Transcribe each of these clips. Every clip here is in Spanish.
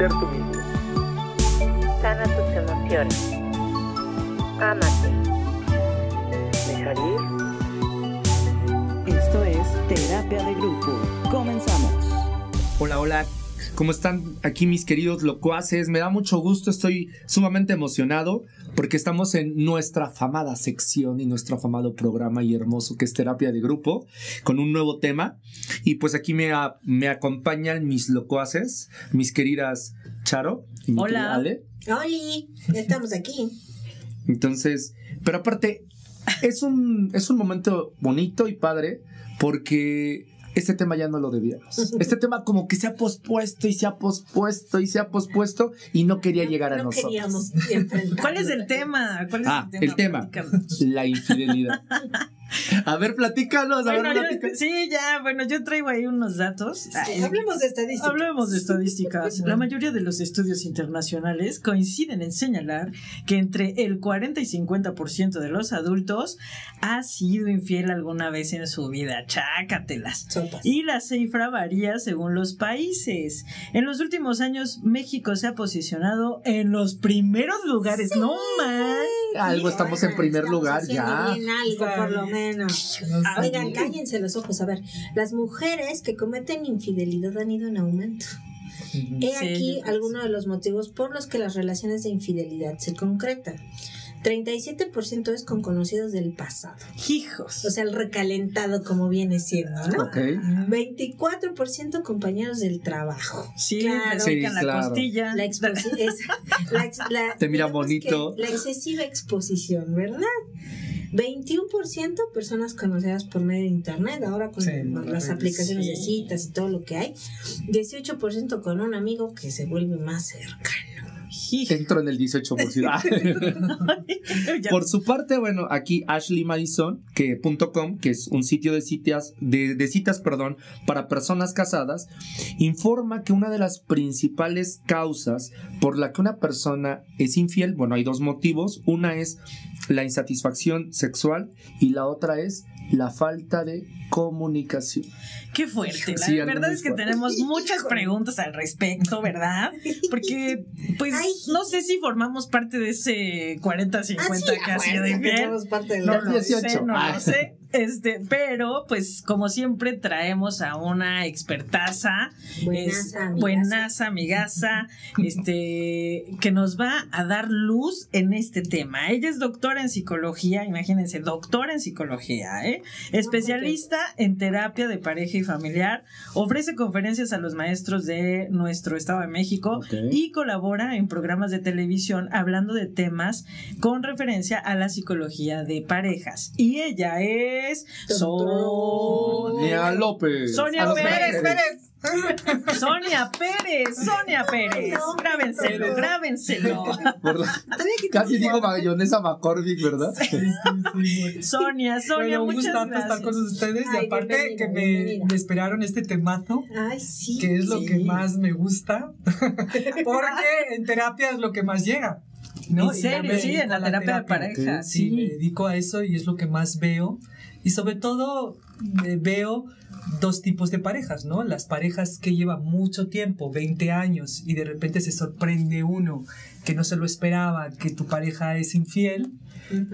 ser tú mismo. Sana tus emociones. Ámate. Dejar ir. Esto es Terapia de Grupo. Comenzamos. Hola, hola. ¿Cómo están aquí mis queridos locuaces? Me da mucho gusto, estoy sumamente emocionado porque estamos en nuestra afamada sección y nuestro afamado programa y hermoso que es terapia de grupo con un nuevo tema. Y pues aquí me, a- me acompañan mis locuaces, mis queridas Charo y mi Hola. Ale. Oli, ya estamos aquí. Entonces, pero aparte, es un, es un momento bonito y padre porque este tema ya no lo debíamos. Este tema como que se ha pospuesto y se ha pospuesto y se ha pospuesto y no quería llegar a no nosotros. ¿Cuál es el tema? ¿Cuál es Ah, el tema? el tema. La infidelidad. A ver, platícanos, a ver, Bueno, yo- platícanos. sí, ya, bueno, yo traigo ahí unos datos. Ay, Hablemos de estadística. Hablemos de estadísticas. La mayoría de los estudios internacionales coinciden en señalar que entre el 40 y 50% de los adultos ha sido infiel alguna vez en su vida. Chácatelas. Sopas. Y la cifra varía según los países. En los últimos años, México se ha posicionado en los primeros lugares. No man. Algo estamos en primer Estamos lugar ya. bien algo, por lo menos. Oigan, cállense los ojos. A ver, las mujeres que cometen infidelidad han ido en aumento. He aquí algunos de los motivos por los que las relaciones de infidelidad se concretan. 37% es con conocidos del pasado. Hijos. O sea, el recalentado como viene siendo, ¿no? Ok. 24% compañeros del trabajo. Sí, Claro. Sí, la claro. costilla. La, exposi- esa- la ex- la- Te mira bonito. La excesiva exposición, ¿verdad? 21% personas conocidas por medio de internet, ahora con Sí, las aplicaciones de citas y todo lo que hay. 18% con un amigo que se vuelve más cercano. Entro en el 18%. Ah. Ya- Por su parte, bueno, aquí Ashley Madison, que punto .com, que es un sitio de citas, de, de citas, perdón, para personas casadas, informa que una de las principales causas por la que una persona es infiel, bueno, hay dos motivos. Una es la insatisfacción sexual y la otra es la falta de comunicación. Qué fuerte. La Sí, verdad es que fuerte. tenemos muchas preguntas al respecto, ¿verdad? Porque, pues, Ay. no sé si formamos parte de ese 40-50 Ah, sí, que a ha sido fuerza, que infiel. somos parte No Del lo 18. sé, no lo sé. Este, pero, pues, como siempre, traemos a una expertaza, Buenaza, amigaza. buenaza, amigaza, este, que nos va a dar luz en este tema. Ella es doctora en psicología, imagínense, doctora en psicología, ¿eh? Especialista en terapia de pareja y familiar, ofrece conferencias a los maestros de nuestro Estado de México y colabora en programas de televisión hablando de temas con referencia a la psicología de parejas. Y ella es Sonia López. Sonia Pérez, Pérez. Sonia Pérez, Sonia Pérez. No, Grábenselo, grábenselo. Casi digo mayonesa McCormick, ¿verdad? Sonia, Sonia, Bueno, un muchas gustazo gracias. estar con ustedes Ay, y aparte bienvenida, que me, bienvenida. me esperaron este temazo, Ay, sí. que es lo Sí. que más me gusta, porque en terapia es lo que más llega. ¿no? En serio, sí, en la terapia de pareja, Sí, sí. me dedico a eso y es lo que más veo. Y sobre todo eh, veo dos tipos de parejas, ¿no? Las parejas que llevan mucho tiempo, 20 años, y de repente se sorprende uno que no se lo esperaba, que tu pareja es infiel,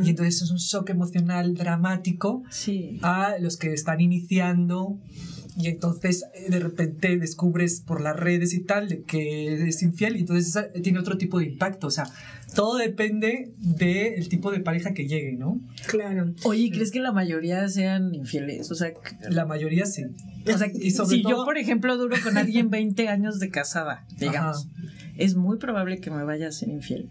y entonces es un shock emocional dramático Sí. a los que están iniciando y entonces eh, de repente descubres por las redes y tal de que es infiel y entonces esa- tiene otro tipo de impacto. O sea, todo depende del tipo de pareja que llegue, ¿no? Claro. Oye, ¿crees que la mayoría sean infieles? O sea, La mayoría sí. o sea Y sobre si yo, por ejemplo, duro con alguien 20 años de casada, digamos, Ajá. es muy probable que me vaya a ser infiel.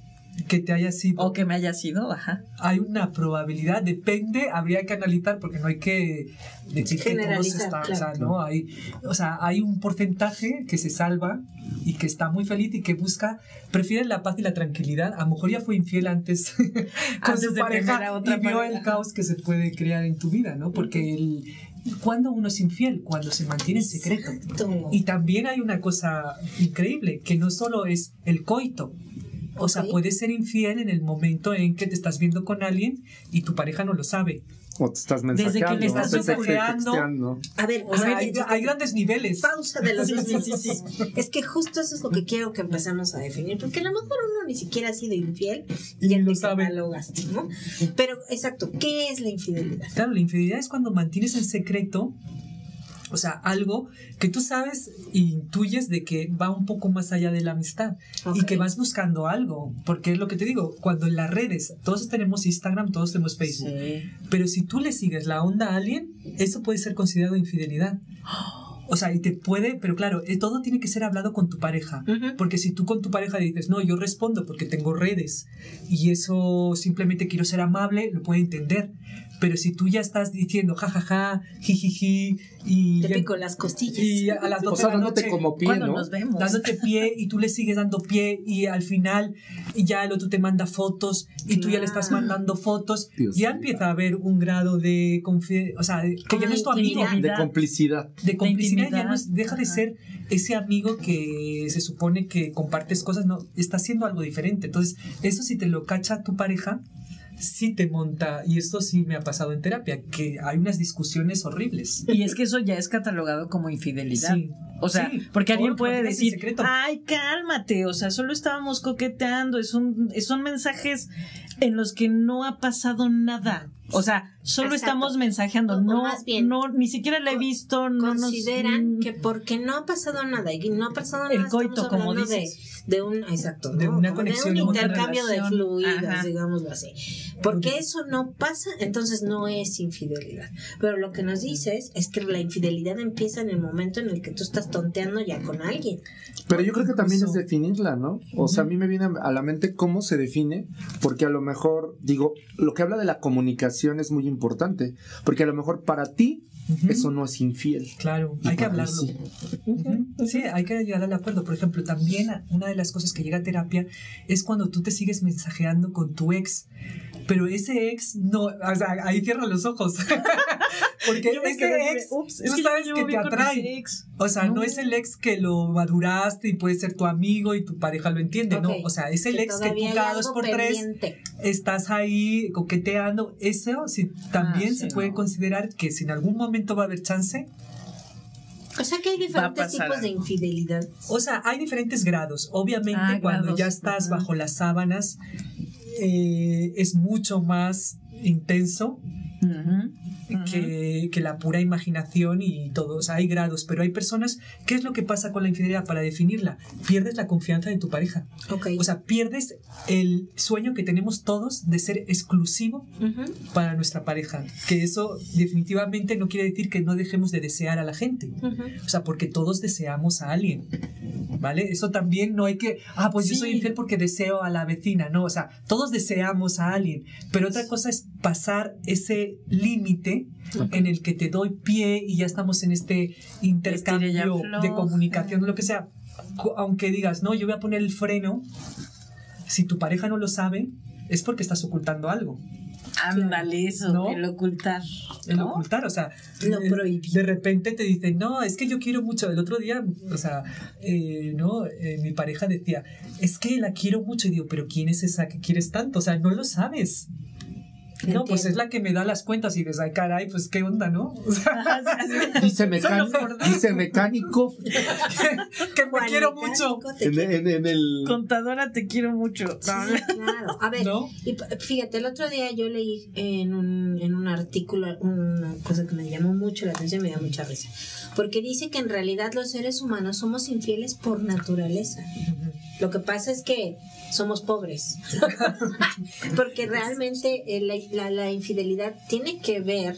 Que te haya sido. O que me haya sido, ajá. Hay una probabilidad, depende, habría que analizar porque no hay que decir que todos están, o claro. sea, ¿no? Hay, o sea, hay un porcentaje que se salva y que está muy feliz y que busca, prefiere la paz y la tranquilidad. A lo mejor ya fue infiel antes con Antes su de pareja a otra y vio pareja. el caos que se puede crear en tu vida, ¿no? Porque el, cuando uno es infiel, cuando se mantiene en secreto. Exacto. Y también hay una cosa increíble, que no solo es el coito. O sea, Ok. puedes ser infiel en el momento en que te estás viendo con alguien y tu pareja no lo sabe. o te estás Desde que mensajeando, le estás mensajeando. texteando. A ver, O sea, a ver, hay, hay grandes niveles. pausa de los Sí, dos sí, sí, minutos. Es que justo eso es lo que quiero que empecemos a definir, porque a lo mejor uno ni siquiera ha sido infiel y ya lo te sabe. catalogaste, ¿no? Pero, exacto, ¿qué es la infidelidad? Claro, la infidelidad es cuando mantienes en secreto, o sea, algo que tú sabes e intuyes de que va un poco más allá de la amistad y Ok. que vas buscando algo, porque es lo que te digo, cuando en las redes, todos tenemos Instagram, todos tenemos Facebook, pero si tú le sigues la onda a alguien, eso puede ser considerado infidelidad. O sea, y te puede, pero claro, eh, todo tiene que ser hablado con tu pareja. Ujú. Porque si tú con tu pareja dices, no, yo respondo porque tengo redes y eso simplemente quiero ser amable, lo puede entender. Pero si tú ya estás diciendo jajaja, jijiji y, Te pico las costillas. y a las O 12 sea, de la dándote noche como pie, Cuando ¿no? nos vemos. dándote pie y tú le sigues dando pie y al final ya el otro te manda fotos y tú ya le estás mandando fotos, Dios ya empieza a haber un grado de confianza, o sea, de- que ya no es tu amigo. De complicidad. de complicidad, ya no es- deja de ser ese amigo que se supone que compartes cosas, no, está haciendo algo diferente. Entonces, eso si te lo cacha tu pareja, sí te monta, y esto sí me ha pasado en terapia, que hay unas discusiones horribles. Y es que eso ya es catalogado como infidelidad. Sí. O sea, Sí, porque alguien puede decir, secreto. ay, cálmate, o sea, solo estábamos coqueteando, es un, son mensajes en los que no ha pasado nada. O sea, solo Exacto. estamos mensajeando, O- o no, más bien, no, ni siquiera la he visto, no nos- Consideran mm, que porque no ha pasado nada y no ha pasado El nada, coito, estamos como hablando de, dices. De un exacto, De ¿no? una Como conexión de un una intercambio de fluidos, Ajá. digámoslo así. Porque eso no pasa, entonces no es infidelidad. Pero lo que nos dices es que la infidelidad empieza en el momento en el que tú estás tonteando ya con alguien. Pero yo creo que también es definirla, ¿no? O sea, a mí me viene a la mente cómo se define, porque a lo mejor, digo, lo que habla de la comunicación es muy importante, porque a lo mejor para ti eso no es infiel. Claro, Y hay que hablarlo. sí. Sí, hay que llegar al acuerdo. Por ejemplo, también una de las cosas que llega a terapia es cuando tú te sigues mensajeando con tu ex, pero ese ex no, o sea, ahí cierra los ojos. Porque yo ese quedé de, ex, "Ups, tú que sabes que te atrae. ex". O sea, no. No. es el ex que lo maduraste y puede ser tu amigo y tu pareja lo entiende, no. Ok. O sea, es el ex que tú cada dos por tres pendiente. estás ahí coqueteando. Eso sí, también Ah, se sí, puede no. considerar que si en algún momento va a haber chance, O sea que hay diferentes tipos de infidelidad. O sea, hay diferentes grados. Obviamente, Ah, cuando grados. ya estás bajo las sábanas, eh, es mucho más intenso Que, que la pura imaginación y todo. O sea, hay grados, pero hay personas. ¿Qué es lo que pasa con la infidelidad? Para definirla, pierdes la confianza de tu pareja. Ok. O sea, pierdes el sueño que tenemos todos de ser exclusivo para nuestra pareja. Que eso definitivamente no quiere decir que no dejemos de desear a la gente. O sea, porque todos deseamos a alguien. ¿Vale? Eso también no hay que, ah, pues yo Sí. soy infiel porque deseo a la vecina. No, o sea, todos deseamos a alguien. Pero otra cosa es pasar ese límite en el que te doy pie y ya estamos en este intercambio de comunicación, lo que sea. Aunque digas, no, yo voy a poner el freno, si tu pareja no lo sabe, es porque estás ocultando algo. Ándale, eso, ¿No? el ocultar. El ¿no? ocultar, o sea, prohibido. de repente te dicen, no, es que yo quiero mucho. El otro día, o sea, eh, no, Eh, mi pareja decía, es que la quiero mucho. Y digo, pero ¿quién es esa que quieres tanto? O sea, no lo sabes. No, pues es la que me da las cuentas y dices, ay, caray, pues qué onda, ¿no? O sea, Dice, mecánico, dice mecánico que me Juan quiero mucho. te en, en- en el... Contadora, te quiero mucho. Sí, claro. A ver, ¿No? y fíjate, el otro día yo leí en un, en un artículo una cosa que me llamó mucho la atención y me da mucha risa. Porque dice que en realidad los seres humanos somos infieles por naturaleza. Lo que pasa es que somos pobres. Porque realmente la, la- infidelidad tiene que ver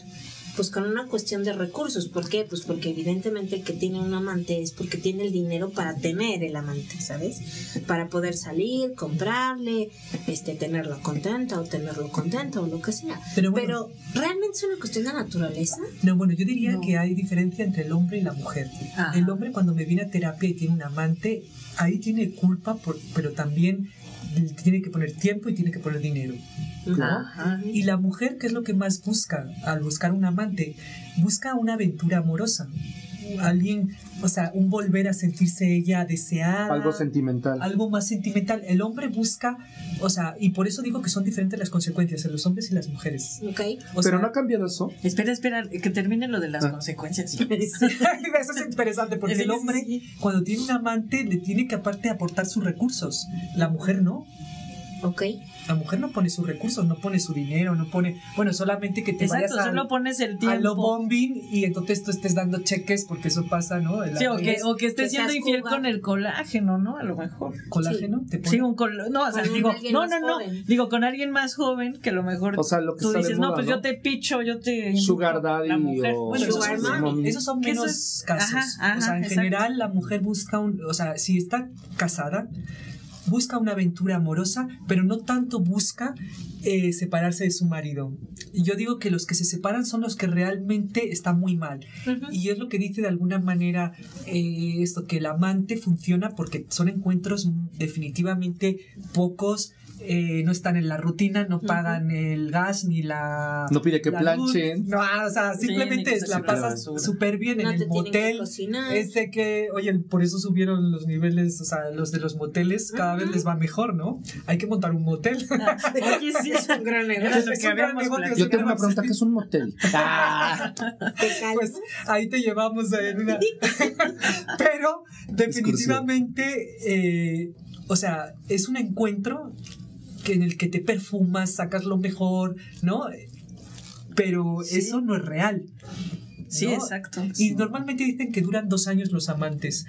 pues con una cuestión de recursos. ¿Por qué? Pues porque evidentemente el que tiene un amante es porque tiene el dinero para tener el amante, ¿sabes? Para poder salir, comprarle, este, tenerlo contenta o tenerlo contenta o lo que sea. Pero Pero, bueno. realmente es una cuestión de naturaleza. No, bueno, yo diría No. que hay diferencia entre el hombre y la mujer. Ajá. El hombre cuando me viene a terapia y tiene un amante, ahí tiene culpa, por- pero también tiene que poner tiempo y tiene que poner dinero. Y la mujer, ¿qué es lo que más busca al buscar un amante? Busca una aventura amorosa. Alguien, o sea, un volver a sentirse ella deseada. Algo sentimental. Algo más sentimental. El hombre busca, o sea, y por eso digo que son diferentes las consecuencias en los hombres y las mujeres. Ok. O Pero sea, no ha cambiado eso. Espera, espera, que termine lo de las Ah. consecuencias. Eso es interesante porque el hombre cuando tiene un amante le tiene que aparte aportar sus recursos. La mujer no. Ok. La mujer no pone sus recursos, no pone su dinero, no pone, bueno, solamente que te Exacto, vayas solo al, pones el a lo tiempo. bombing y entonces tú estés dando cheques porque eso pasa, ¿no? El Sí, o que, o que estés Que siendo infiel Cuba. con el colágeno, ¿no? A lo mejor. colágeno te pone Sí, un col no, o sea, Con digo, no, no, no, joven. digo con alguien más joven que a lo mejor O sea, lo que tú dices, no, pues ¿no? yo te picho, yo te Sugar daddy la mujer. o Bueno, esos son, mommy. esos son Que eso menos es- casos. ajá, ajá, o sea, en exacto. general la mujer busca un, o sea, si está casada, busca una aventura amorosa, pero no tanto busca eh, separarse de su marido. Y yo digo que los que se separan son los que realmente están muy mal. Y es lo que dice de alguna manera eh, esto, que el amante funciona porque son encuentros definitivamente pocos. Eh, no están en la rutina, no pagan el gas ni la. No pide que luz. planchen. No, o sea, simplemente la pasas súper bien No en te el motel. cocinar. Este que, oye, por eso subieron los niveles, o sea, los de los moteles, cada vez les va mejor, ¿no? Hay que montar un motel. Oye, sí, es un gran Es negocio. que gran. Yo tengo una pregunta, ¿qué es un motel? Ah, pues ahí te llevamos en una. Pero definitivamente, eh, o sea, es un encuentro que en el que te perfumas, sacas lo mejor, ¿no? Pero Sí. eso no es real. Sí, ¿no? exacto. Y normalmente dicen que duran dos años los amantes.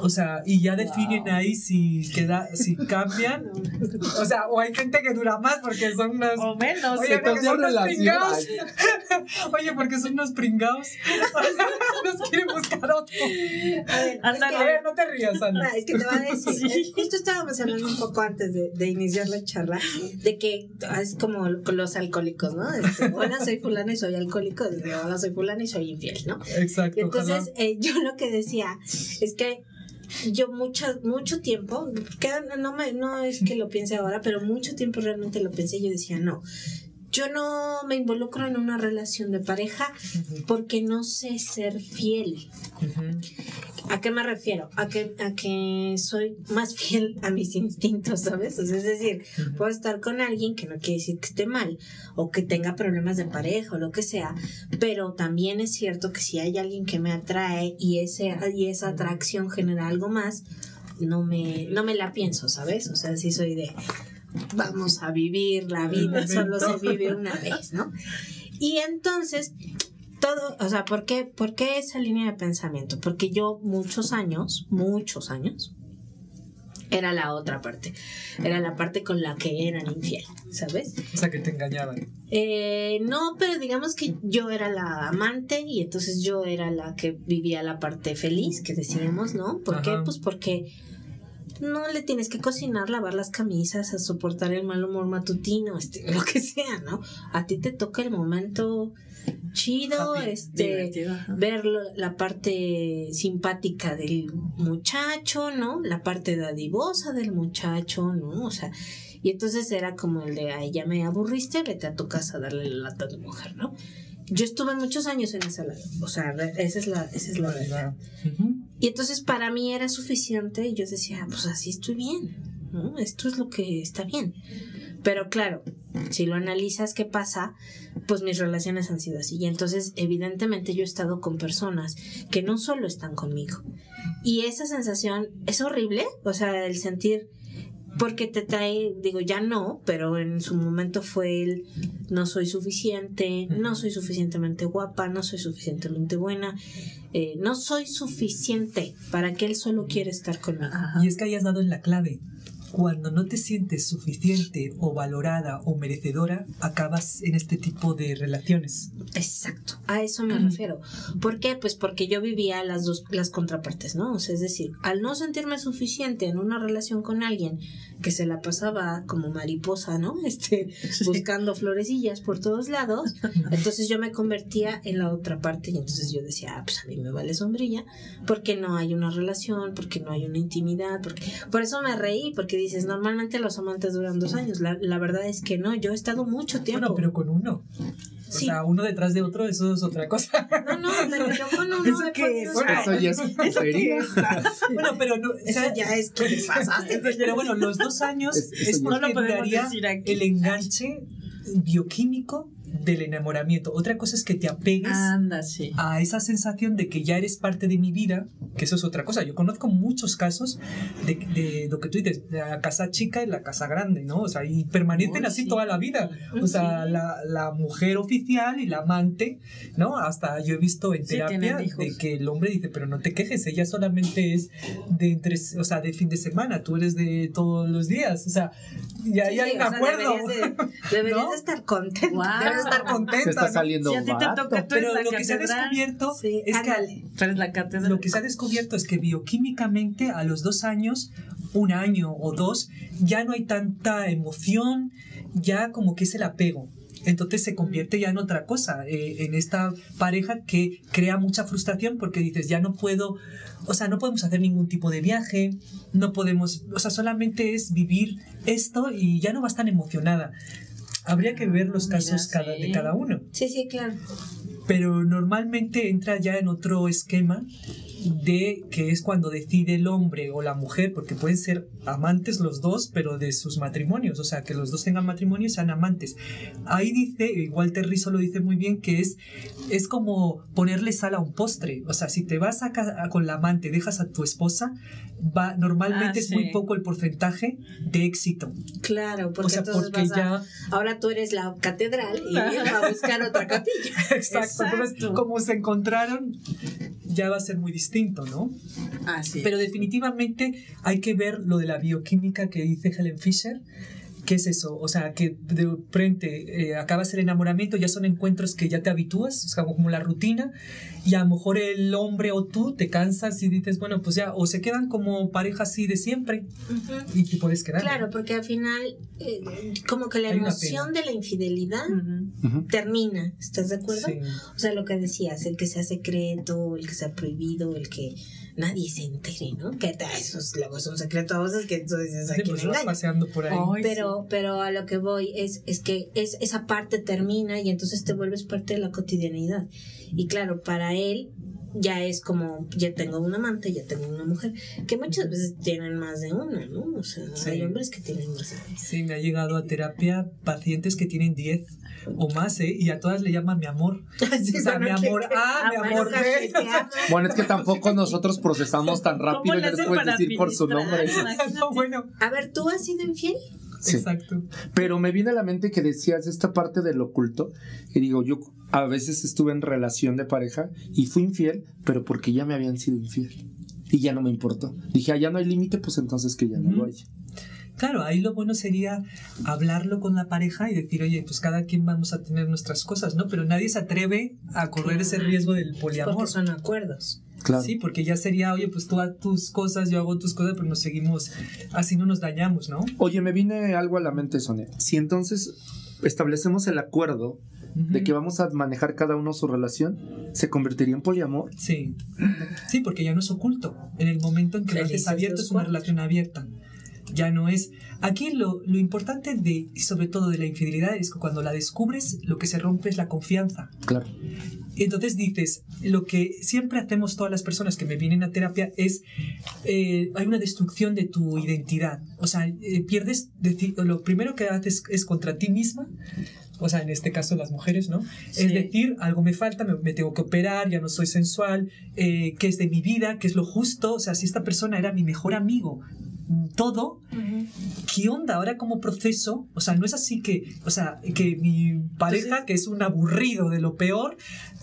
O sea, y ya definen ahí si queda, si cambian. O sea, o hay gente que dura más porque son unas. O menos. Oye, porque son unos pringados. Oye, porque son unos pringados. Nos quieren buscar otro. A ver, Ándale. A ver, no te rías, Ana. Ah, es que te voy a decir, Sí. eh, justo estábamos hablando un poco antes de, de iniciar la charla, de que es como los alcohólicos, ¿no? Este, hola, soy fulano y soy alcohólico, hola, soy fulano y soy infiel, ¿no? Exacto. Y entonces eh, yo lo que decía es que yo mucho, mucho tiempo, que no, me, no es que lo piense ahora, pero mucho tiempo realmente lo pensé y yo decía, no, yo no me involucro en una relación de pareja porque no sé ser fiel. ¿A qué me refiero? A que, a que soy más fiel a mis instintos, ¿sabes? O sea, es decir, puedo estar con alguien que no quiere decir que esté mal o que tenga problemas de pareja o lo que sea, pero también es cierto que si hay alguien que me atrae y, ese, y esa atracción genera algo más, no me, no me la pienso, ¿sabes? O sea, sí soy de vamos a vivir la vida, solo se vive una vez, ¿no? Y entonces, todo, o sea, ¿por qué, ¿por qué esa línea de pensamiento? Porque yo muchos años, muchos años, era la otra parte, era la parte con la que eran infiel, ¿sabes? O sea, que te engañaban. Eh, no, pero digamos que yo era la amante y entonces yo era la que vivía la parte feliz que decíamos, ¿no? ¿Por qué? Pues porque no le tienes que cocinar, lavar las camisas, a soportar el mal humor matutino, este, lo que sea, ¿no? A ti te toca el momento chido, Happy, este, ver lo- la parte simpática del muchacho, ¿no? La parte dadivosa del muchacho, ¿no? O sea, y entonces era como el de, ay, ya me aburriste, vete a tu casa a darle la lata tu mujer, ¿no? Yo estuve muchos años en esa, o sea, esa es la, esa es la verdad. Y entonces para mí era suficiente y yo decía, pues así estoy bien, ¿no? Esto es lo que está bien. Pero claro, si lo analizas, ¿qué pasa? Pues mis relaciones han sido así. Y entonces, evidentemente, yo he estado con personas que no solo están conmigo. Y esa sensación es horrible, o sea, el sentir, porque te trae, digo, ya no, pero en su momento fue el no soy suficiente, no soy suficientemente guapa, no soy suficientemente buena, eh, no soy suficiente para que él solo quiere estar conmigo. Y es que hayas dado en la clave. Cuando no te sientes suficiente o valorada o merecedora, acabas en este tipo de relaciones. Exacto, a eso me refiero. ¿Por qué? Pues porque yo vivía las dos, las contrapartes, ¿no? O sea, es decir, al no sentirme suficiente en una relación con alguien que se la pasaba como mariposa, ¿no? Este, buscando florecillas por todos lados. Entonces yo me convertía en la otra parte y entonces yo decía, ah, pues a mí me vale sombrilla, porque no hay una relación, porque no hay una intimidad, porque por eso me reí, porque dices, normalmente los amantes duran dos años. La, la verdad es que no, yo he estado mucho tiempo. Bueno, pero con uno. O Sí. sea, uno detrás de otro, eso es otra cosa. No, no, pero yo con uno ¿Eso qué es? Eso ya es putería. bueno, pero no, o Eso sea, ya es que te pasaste. Pero bueno, los dos años Es- es porque No lo podemos daría decir aquí. el enganche bioquímico del enamoramiento. Otra cosa es que te apegues Anda, sí. a esa sensación de que ya eres parte de mi vida, que eso es otra cosa. Yo conozco muchos casos de, de lo que tú dices, la casa chica y la casa grande, ¿no? O sea, y permanecen así sí. toda la vida. O sea, la, la mujer oficial y la amante, ¿no? Hasta yo he visto en Sí, terapia de que el hombre dice, pero no te quejes, ella solamente es de entre, o sea, de fin de semana, tú eres de todos los días. O sea, y ahí Sí, hay sí, un acuerdo. Deberías, de, deberías ¿No? estar contento. Wow. Estar Se contenta. está ¿no? saliendo Si a ti te barato. toca, tú eres Pero la lo que se ha descubierto Sí, es que ándale. Eres la catedral. Lo que se ha descubierto es que bioquímicamente a los dos años, un año o dos, ya no hay tanta emoción, ya como que es el apego. Entonces se convierte ya en otra cosa, eh, en esta pareja que crea mucha frustración porque dices, ya no puedo, o sea, no podemos hacer ningún tipo de viaje, no podemos, o sea, solamente es vivir esto y ya no vas tan emocionada. Habría que ver los Mira, casos cada, de cada uno Sí, sí, claro. pero normalmente entra ya en otro esquema de que es cuando decide el hombre o la mujer, porque pueden ser amantes los dos, pero de sus matrimonios, o sea, que los dos tengan matrimonio y sean amantes. Ahí dice, y Walter Rizzo lo dice muy bien, que es, es como ponerle sal a un postre, o sea, si te vas a, ca- a- con la amante, dejas a tu esposa, va, normalmente Ah, es muy poco el porcentaje de éxito. Claro, porque O sea, entonces porque vas a- ya... ahora tú eres la catedral y él va a buscar otra capilla. Exacto, entonces Exacto. como se encontraron, ya va a ser muy distinto, ¿no? Ah, sí. Pero definitivamente hay que ver lo de la bioquímica que dice Helen Fisher. ¿Qué es eso? O sea, que de frente eh, acabas el enamoramiento, ya son encuentros que ya te habitúas, o sea, como la rutina, y a lo mejor el hombre o tú te cansas y dices, bueno, pues ya, o se quedan como pareja así de siempre Ujú. y te puedes quedar. Claro, porque al final, eh, como que la Hay emoción de la infidelidad Ujú. Ujú. termina, ¿estás de acuerdo? Sí. O sea, lo que decías, el que sea secreto, el que sea prohibido, el que nadie se entere, ¿no? Que ta- eso es, luego es un secreto a veces que tú dices, ¿a Sí, quién pues paseando por ahí. Ay, Pero, pero a lo que voy es, es que es, esa parte termina y entonces te vuelves parte de la cotidianidad. Y claro, para él ya es como, ya tengo un amante, ya tengo una mujer, que muchas veces tienen más de una, ¿no? O sea, Sí. hay hombres que tienen más de una. Sí, me ha llegado a terapia pacientes que tienen 10 o más, ¿eh? Y a todas le llaman mi amor. Sí, o sea, mi que- amor A, mi Ah, amor bueno, B. amo. Bueno, es que tampoco nosotros procesamos tan rápido ¿Cómo y no hacen puedes decir por su nombre. No, bueno, A ver, ¿tú has sido infiel? Sí. exacto. Pero me viene a la mente que decías esta parte del oculto. Y digo, yo a veces estuve en relación de pareja y fui infiel, pero porque ya me habían sido infiel. Y ya no me importó. Dije, ah, ya no hay límite, pues entonces que ya no lo haya. Claro, ahí lo bueno sería hablarlo con la pareja y decir, oye, pues cada quien vamos a tener nuestras cosas, ¿no? Pero nadie se atreve a correr ese riesgo del poliamor. Porque son acuerdos. Claro. Sí, porque ya sería, oye, pues tú haz tus cosas, yo hago tus cosas, pero nos seguimos, así no nos dañamos, ¿no? Oye, me viene algo a la mente, Sonia. Si entonces establecemos el acuerdo de que vamos a manejar cada uno su relación, ¿se convertiría en poliamor? Sí, sí, porque ya no es oculto. En el momento en que lo haces abierto es una relación abierta. Ya no es. Aquí lo, lo importante de, y sobre todo de la infidelidad, es que cuando la descubres, lo que se rompe es la confianza. Claro. Entonces dices, lo que siempre hacemos todas las personas que me vienen a terapia es, eh, hay una destrucción de tu identidad. O sea, eh, pierdes, lo primero que haces es contra ti misma, o sea, en este caso las mujeres, ¿no? Sí. Es decir, algo me falta, me, me tengo que operar, ya no soy sensual, eh, qué es de mi vida, qué es lo justo, o sea, si esta persona era mi mejor amigo, todo, ¿qué onda ahora como proceso? O sea, no es así que, o sea, que mi pareja, que es un aburrido de lo peor,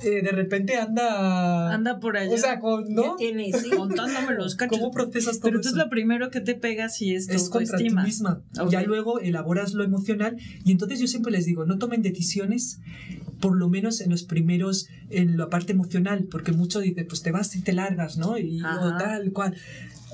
eh, de repente anda... Anda por allá. O sea, con, ¿no? tiene, sí. contándome los cachos. ¿Cómo procesas todo Pero entonces eso? lo primero que te pega sí es tu es contra ti autoestima. misma. Ok. Ya luego elaboras lo emocional y entonces yo siempre les digo, no tomen decisiones por lo menos en los primeros, en la parte emocional, porque mucho dice, pues te vas y te largas, ¿no? Y o tal cual.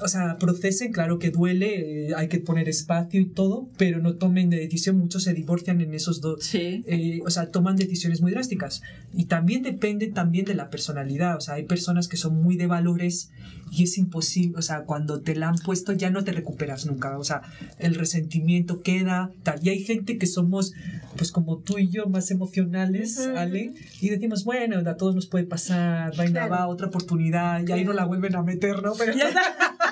O sea, procesen, claro que duele, eh, hay que poner espacio y todo, pero no tomen de decisión, muchos se divorcian en esos dos, Sí. eh, o sea, toman decisiones muy drásticas. Y también depende también de la personalidad, o sea, hay personas que son muy de valores y es imposible, o sea, cuando te la han puesto ya no te recuperas nunca, o sea, el resentimiento queda, tal. Y hay gente que somos, pues como tú y yo, más emocionales, Ujú. Ale, y decimos, bueno, a todos nos puede pasar, venga, Claro. va, otra oportunidad, y ahí no la vuelven a meter, ¿no? Pero,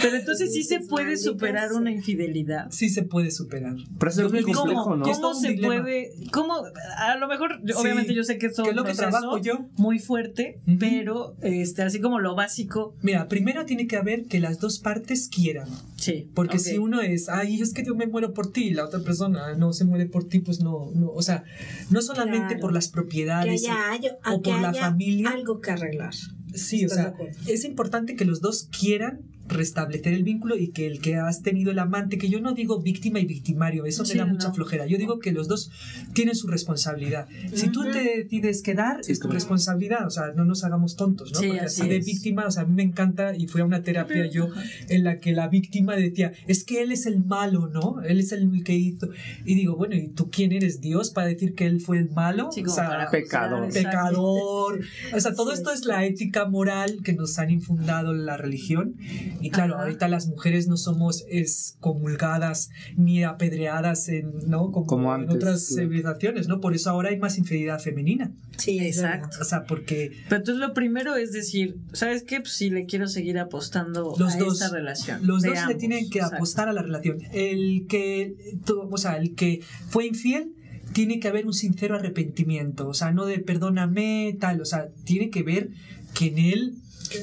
Pero entonces sí se puede superar una infidelidad. sí se puede superar. Pero eso es muy complejo, ¿Cómo, ¿no? cómo se dilema. puede? ¿Cómo? A lo mejor, Sí. obviamente yo sé que es todo Que es un lo que trabajo yo. muy fuerte, pero este, así como lo básico, Mira, primero tiene que haber que las dos partes quieran. sí. Porque si uno es, ay, es que yo me muero por ti, y la otra persona no se muere por ti, pues no, no o sea, no solamente Claro. por las Que propiedades, haya- o que por la familia. algo que arreglar. Sí, o ¿Estás de sea, es importante que los dos quieran restablecer el vínculo y que el que has tenido el amante, que yo no digo víctima y victimario, eso Sí, me da mucha flojera, yo digo que los dos tienen su responsabilidad. Si tú te decides quedar, Sí, es tu claro. responsabilidad, o sea, no nos hagamos tontos, ¿no? Sí, Porque así así de es. víctima, o sea, a mí me encanta y fui a una terapia yo en la que la víctima decía, es que él es el malo, ¿no? Él es el que hizo. Y digo, bueno, ¿y tú quién eres Dios para decir que él fue el malo? Sí, o sea, para pecador. pecador. O sea, todo Sí, esto es la ética moral que nos han infundado en la religión. Y claro, Ajá. ahorita las mujeres no somos excomulgadas ni apedreadas en, ¿no? Como, Como en otras claro. civilizaciones, ¿no? Por eso ahora hay más infidelidad femenina. Sí, Exacto. O sea, porque Pero entonces lo primero es decir, ¿sabes qué? Pues sí le quiero seguir apostando los a dos, esta relación. los dos le ambos, tienen que exacto. apostar a la relación. El que, o sea, el que fue infiel tiene que haber un sincero arrepentimiento, o sea, no de perdóname, tal, o sea, tiene que ver que en él,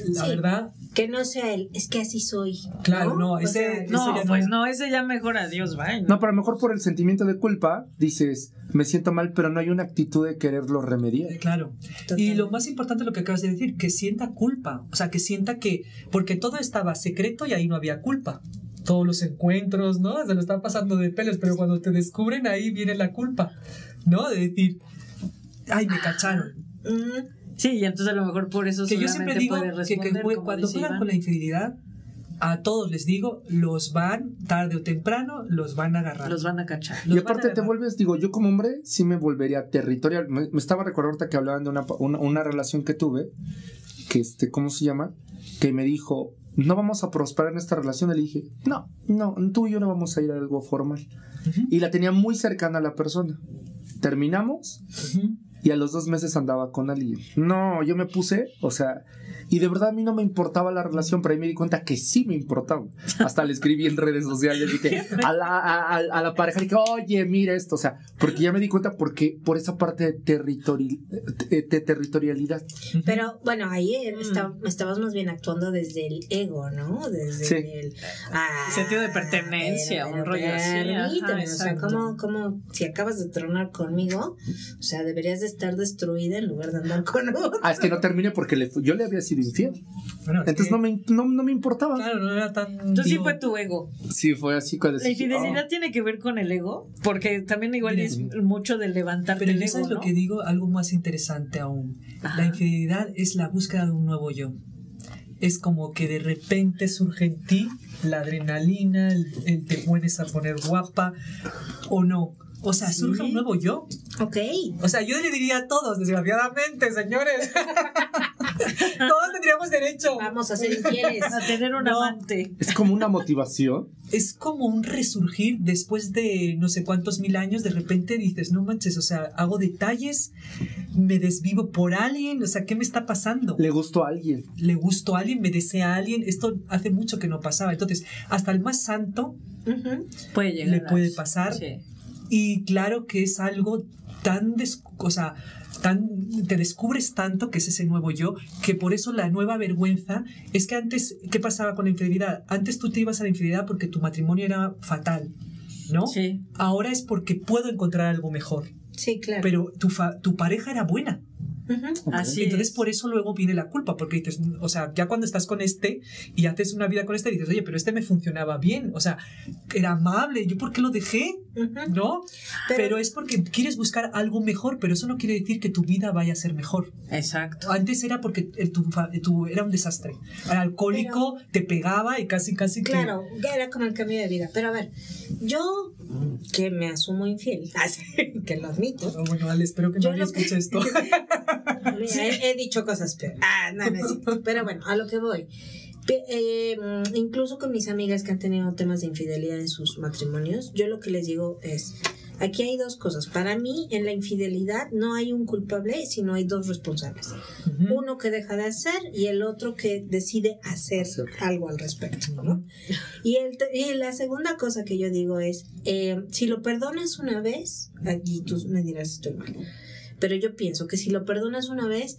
la Sí. verdad, Que no sea él, es que así soy. Claro, no, ese- sea, ese No, ya no pues es- no, ese ya mejor adiós, bye. No, pero a lo mejor por el sentimiento de culpa dices, me siento mal, pero no hay una actitud de quererlo remediar. eh, claro. Y lo más importante lo que acabas de decir, que sienta culpa, o sea, que sienta que, porque todo estaba secreto y ahí no había culpa. Todos los encuentros, ¿no? Se lo están pasando de pelos, pero cuando te descubren ahí viene la culpa, ¿no? De decir, ay, me cacharon. Sí, y entonces a lo mejor por eso que yo siempre digo que, que cuando juegan con la infidelidad, a todos les digo, los van, tarde o temprano, los van a agarrar. Los van a cachar. Los y aparte te vuelves, digo, yo como hombre sí me volvería territorial. Me, me estaba recordando ahorita que hablaban de una, una, una relación que tuve, que este, ¿cómo se llama? Que me dijo, no vamos a prosperar en esta relación. Le dije, no, no, tú y yo no vamos a ir a algo formal. Ujú, Y la tenía muy cercana a la persona. Terminamos ujú. Y a los dos meses andaba con alguien. No, yo me puse, o sea, y de verdad a mí no me importaba la relación, pero ahí me di cuenta que sí me importaba. Hasta le escribí en redes sociales, dije, a la, a, a- a la pareja, dije, oye, mira esto, o sea, porque ya me di cuenta porque por esa parte de, territori- de- de territorialidad. Pero bueno, ahí eh, está- estabas más bien actuando desde el ego, ¿no? Desde Sí. el ah, Sentido de pertenencia, un rollo así, ajá, o sea, como, como si acabas de tronar conmigo, o sea, deberías de estar destruida en lugar de andar con otro. Ah, es que no terminé porque le yo le había sido infiel. Bueno, es Entonces que, no me, no, no me importaba. Claro, no era tan. Entonces sí digo, fue tu ego. Sí, fue así cuando La infidelidad tiene que ver con el ego, porque también igual Mira, es mucho de levantarte Pero el ego, ¿no? lo que digo, algo más interesante aún. Ajá. La infidelidad es la búsqueda de un nuevo yo. Es como que de repente surge en ti la adrenalina, el, el te pones a poner guapa o no. O sea, Sí. surge un nuevo yo. Ok. O sea, yo le diría a todos, desgraciadamente, señores. todos tendríamos derecho. Vamos a ser infieles. A tener un No. amante. Es como una motivación. Es como un resurgir después de no sé cuántos mil años. De repente dices, no manches, o sea, hago detalles, me desvivo por alguien. O sea, ¿qué me está pasando? Le gustó a alguien. le gustó a alguien, me desea a alguien. Esto hace mucho que no pasaba. Entonces, hasta el más santo, Ujú. Puede llegar. Le puede pasar. Sí. y claro que es algo tan, des- o sea, tan, te descubres tanto que es ese nuevo yo, que por eso la nueva vergüenza es que antes, ¿qué pasaba con la infidelidad? Antes tú te ibas a la infidelidad porque tu matrimonio era fatal, ¿no? Sí. Ahora es porque puedo encontrar algo mejor, Sí, claro. pero tu, fa- tu pareja era buena. Así Entonces es. por eso luego viene la culpa, porque dices, o sea, ya cuando estás con este y haces una vida con este, dices, oye, pero este me funcionaba bien, o sea, era amable, ¿yo por qué lo dejé? ¿No? Pero- Pero, es porque quieres buscar algo mejor, pero eso no quiere decir que tu vida vaya a ser mejor. Exacto. Antes era porque tu, era un desastre. Era alcohólico, te pegaba y casi, casi que... Claro, ya era como el cambio de vida. Pero a ver, yo que me asumo infiel, que lo admito. Oh, bueno, Ale, espero que Yo nadie lo escuche esto. Mira, he, he dicho cosas peores. Ah, no, no es cierto. Pero bueno, a lo que voy. Eh, incluso con mis amigas que han tenido temas de infidelidad en sus matrimonios, yo lo que les digo es, aquí hay dos cosas. Para mí, en la infidelidad no hay un culpable, sino hay dos responsables. Ujú. Uno que deja de hacer y el otro que decide hacer algo al respecto. ¿no? Y, el, y la segunda cosa que yo digo es, eh, si lo perdonas una vez, aquí tú me dirás estoy mal, pero yo pienso que si lo perdonas una vez,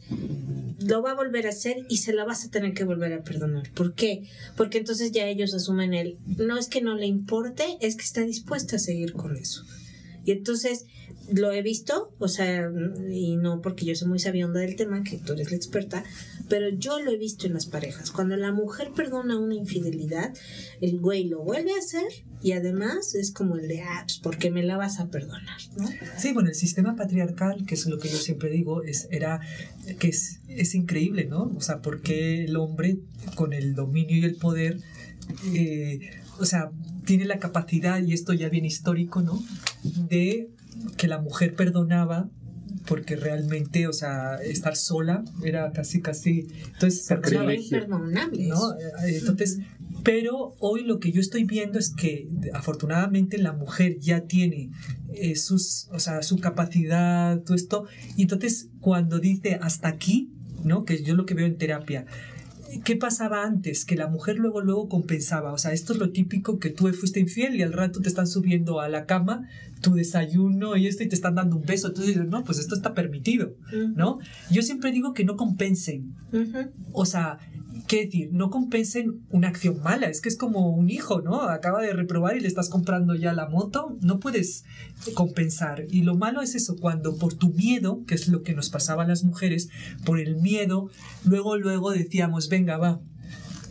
lo va a volver a hacer y se la vas a tener que volver a perdonar. ¿Por qué? Porque entonces ya ellos asumen el, no es que no le importe, es que está dispuesta a seguir con eso. Y entonces lo he visto, o sea, y no porque yo soy muy sabionda del tema, que tú eres la experta, pero yo lo he visto en las parejas. Cuando la mujer perdona una infidelidad, el güey lo vuelve a hacer y además es como el de, ah, pues porque me la vas a perdonar, ¿no? Sí, bueno, el sistema patriarcal, que es lo que yo siempre digo, es, era que es, es increíble, ¿no? O sea, porque el hombre con el dominio y el poder, eh, o sea, tiene la capacidad, y esto ya bien histórico, ¿no? De que la mujer perdonaba porque realmente, o sea, estar sola era casi, casi... Entonces, Sacrilegio. ¿no? Eh, Entonces, pero hoy lo que yo estoy viendo es que afortunadamente la mujer ya tiene eh, sus, o sea, su capacidad, todo esto, y entonces cuando dice hasta aquí, ¿no? Que yo lo que veo en terapia. ¿Qué pasaba antes? Que la mujer luego luego compensaba. O sea, esto es lo típico que tú fuiste infiel y al rato te están subiendo a la cama tu desayuno y esto y te están dando un beso. Entonces dices, no, pues esto está permitido, ¿no? Yo siempre digo que no compensen. O sea, ¿qué decir? No compensen una acción mala. Es que es como un hijo, ¿no? Acaba de reprobar y le estás comprando ya la moto. No puedes compensar. Y lo malo es eso, cuando por tu miedo, que es lo que nos pasaba a las mujeres, por el miedo, luego, luego decíamos, venga, va.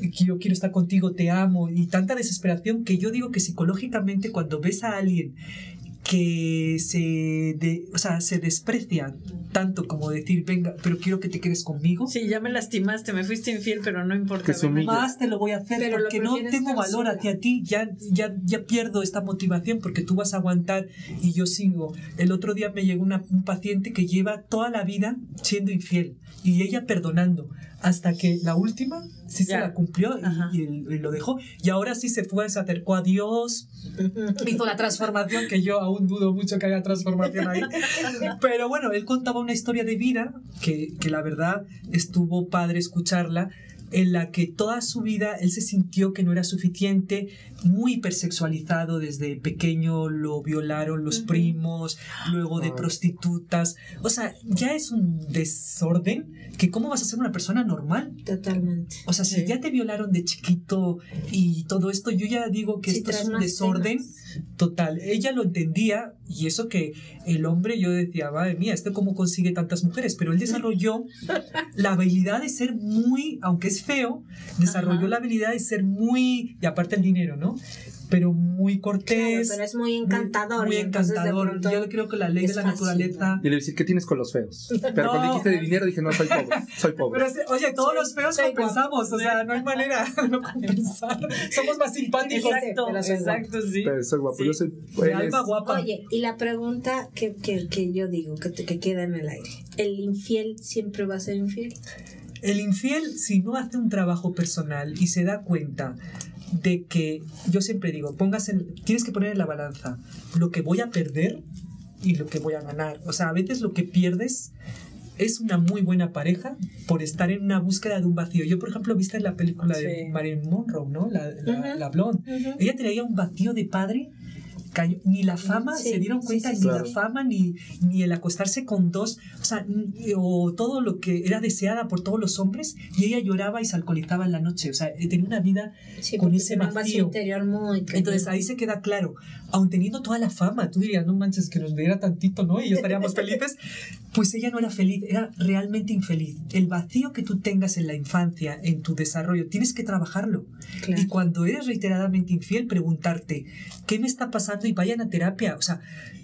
Yo quiero estar contigo, te amo, y tanta desesperación que yo digo que psicológicamente cuando ves a alguien que se, de, o sea, se desprecia tanto como decir, venga, pero quiero que te quedes conmigo. Sí, ya me lastimaste, me fuiste infiel, pero no importa. Más te lo voy a hacer Pero porque no tengo valor sola. hacia ti, ya, ya, ya pierdo esta motivación porque tú vas a aguantar y yo sigo. El otro día me llegó una- un paciente que lleva toda la vida siendo infiel y ella perdonando hasta que la última sí se la cumplió y- y lo dejó. Y ahora sí se fue, se acercó a Dios, hizo la transformación que yo aún dudo mucho que haya transformación ahí. Pero bueno, él contaba una historia de vida que, que la verdad estuvo padre escucharla en la que toda su vida él se sintió que no era suficiente, muy hipersexualizado desde pequeño, lo violaron los primos, luego de prostitutas, o sea, ya es un desorden que cómo vas a ser una persona normal. Totalmente. O sea, si ya te violaron de chiquito y todo esto, yo ya digo que Sí, esto es un desorden temas. total. Ella lo entendía y eso que el hombre, yo decía, madre mía, ¿este cómo consigue tantas mujeres? Pero él desarrolló la habilidad de ser muy, aunque es feo, desarrolló Ajá. la habilidad de ser muy, y aparte el dinero, ¿no? Pero muy Claro, cortés. pero es muy encantador. Muy de encantador. Yo creo que la ley es de la fácil, naturaleza. Y le decir, ¿qué tienes con los feos? Pero No. cuando dijiste de dinero dije, no, soy pobre, soy pobre. Pero, oye, todos Soy- los feos soy compensamos, o sea, no hay manera de no compensar. Somos más simpáticos. Exacto, pero soy exacto, sí. Pero soy guapo, Sí. yo soy... Él alma es- guapa. Oye, y la pregunta que, que, que yo digo, que, que queda en el aire. ¿El infiel siempre va a ser infiel? El infiel, si no hace un trabajo personal y se da cuenta de que, yo siempre digo, pongas en- tienes que poner en la balanza lo que voy a perder y lo que voy a ganar. O sea, a veces lo que pierdes es una muy buena pareja por estar en una búsqueda de un vacío. Yo, por ejemplo, viste en la película de. Marilyn Monroe, ¿no? La, la, la blonde. Ella traía un vacío de padre cayó. Ni la fama, Sí, se dieron sí, cuenta, sí, ni sí, la sí. fama, ni, ni el acostarse con dos, o sea, o todo lo que era deseada por todos los hombres, y ella lloraba y se alcoholizaba en la noche. O sea, eh, tenía una vida Sí, con ese vacío. interior muy Entonces ahí se queda claro, aun teniendo toda la fama, tú dirías, no manches, que nos diera tantito, ¿no? Y estaríamos felices. Pues ella no era feliz, era realmente infeliz. El vacío que tú tengas en la infancia, en tu desarrollo, tienes que trabajarlo. Claro. Y cuando eres reiteradamente infiel, preguntarte, ¿qué me está pasando? Y vayan a terapia. O sea,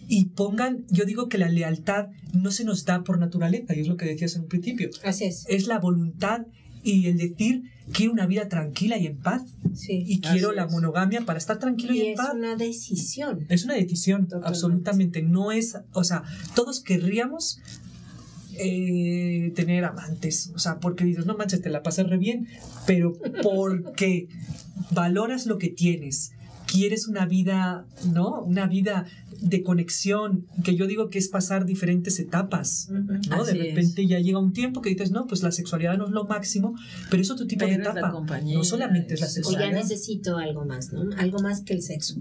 y pongan, yo digo que la lealtad no se nos da por naturaleza, y es lo que decías en un principio. Así es. Es la voluntad y el decir, quiero una vida tranquila y en paz. Sí. Y quiero la es. monogamia para estar tranquilo y, Y en es paz. una decisión. Es una decisión, Totalmente. absolutamente. No es, o sea, todos querríamos eh, tener amantes, o sea, porque dices, no manches, te la pasas re bien, pero porque valoras lo que tienes, quieres una vida, ¿no? Una vida de conexión, que yo digo que es pasar diferentes etapas. ¿no? Así de repente ya llega un tiempo que dices, no, pues la sexualidad no es lo máximo, pero es otro tipo Pero de etapa. no solamente es la es- O ya sexualidad. necesito algo más, ¿no? Algo más que el sexo.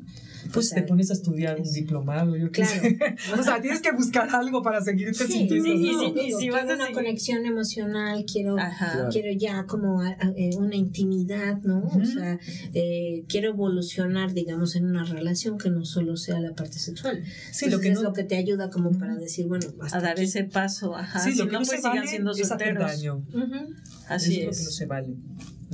Pues O sea, te pones a estudiar un es- diplomado, yo qué Claro. sé. o sea, tienes que buscar algo para seguirte Sí, sintiendo. sí, y no, si- y si quiero vas a una seguir- conexión emocional, quiero, Ajá. Claro. quiero ya como a- a- eh, una intimidad, ¿no? O Ujú. sea, eh, quiero evolucionar, digamos, en una relación que no solo sea la parte sexual. Sí, Entonces lo que es no- lo que te ayuda como para decir, bueno, hasta A dar aquí. ese paso, ajá. Sí, si lo que no, no, pues se sigan vale siendo es hacer solteros. daño. Ujú. Así Eso es. es lo que no se vale.